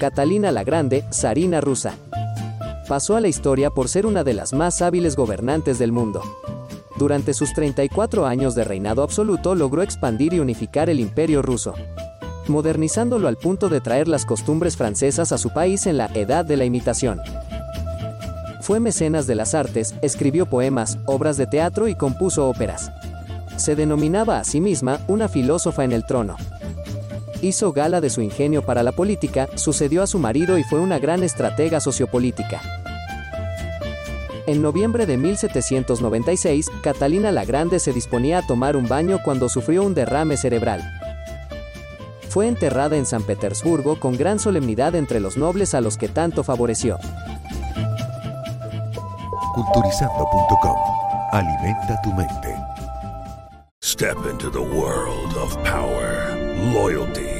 Catalina la Grande, zarina rusa. Pasó a la historia por ser una de las más hábiles gobernantes del mundo. Durante sus 34 años de reinado absoluto logró expandir y unificar el imperio ruso, modernizándolo al punto de traer las costumbres francesas a su país en la Edad de la Imitación. Fue mecenas de las artes, escribió poemas, obras de teatro y compuso óperas. Se denominaba a sí misma una filósofa en el trono. Hizo gala de su ingenio para la política, sucedió a su marido y fue una gran estratega sociopolítica. En noviembre de 1796, Catalina la Grande se disponía a tomar un baño cuando sufrió un derrame cerebral. Fue enterrada en San Petersburgo con gran solemnidad entre los nobles a los que tanto favoreció. Culturizando.com. Alimenta tu mente. Step into the world of power, loyalty,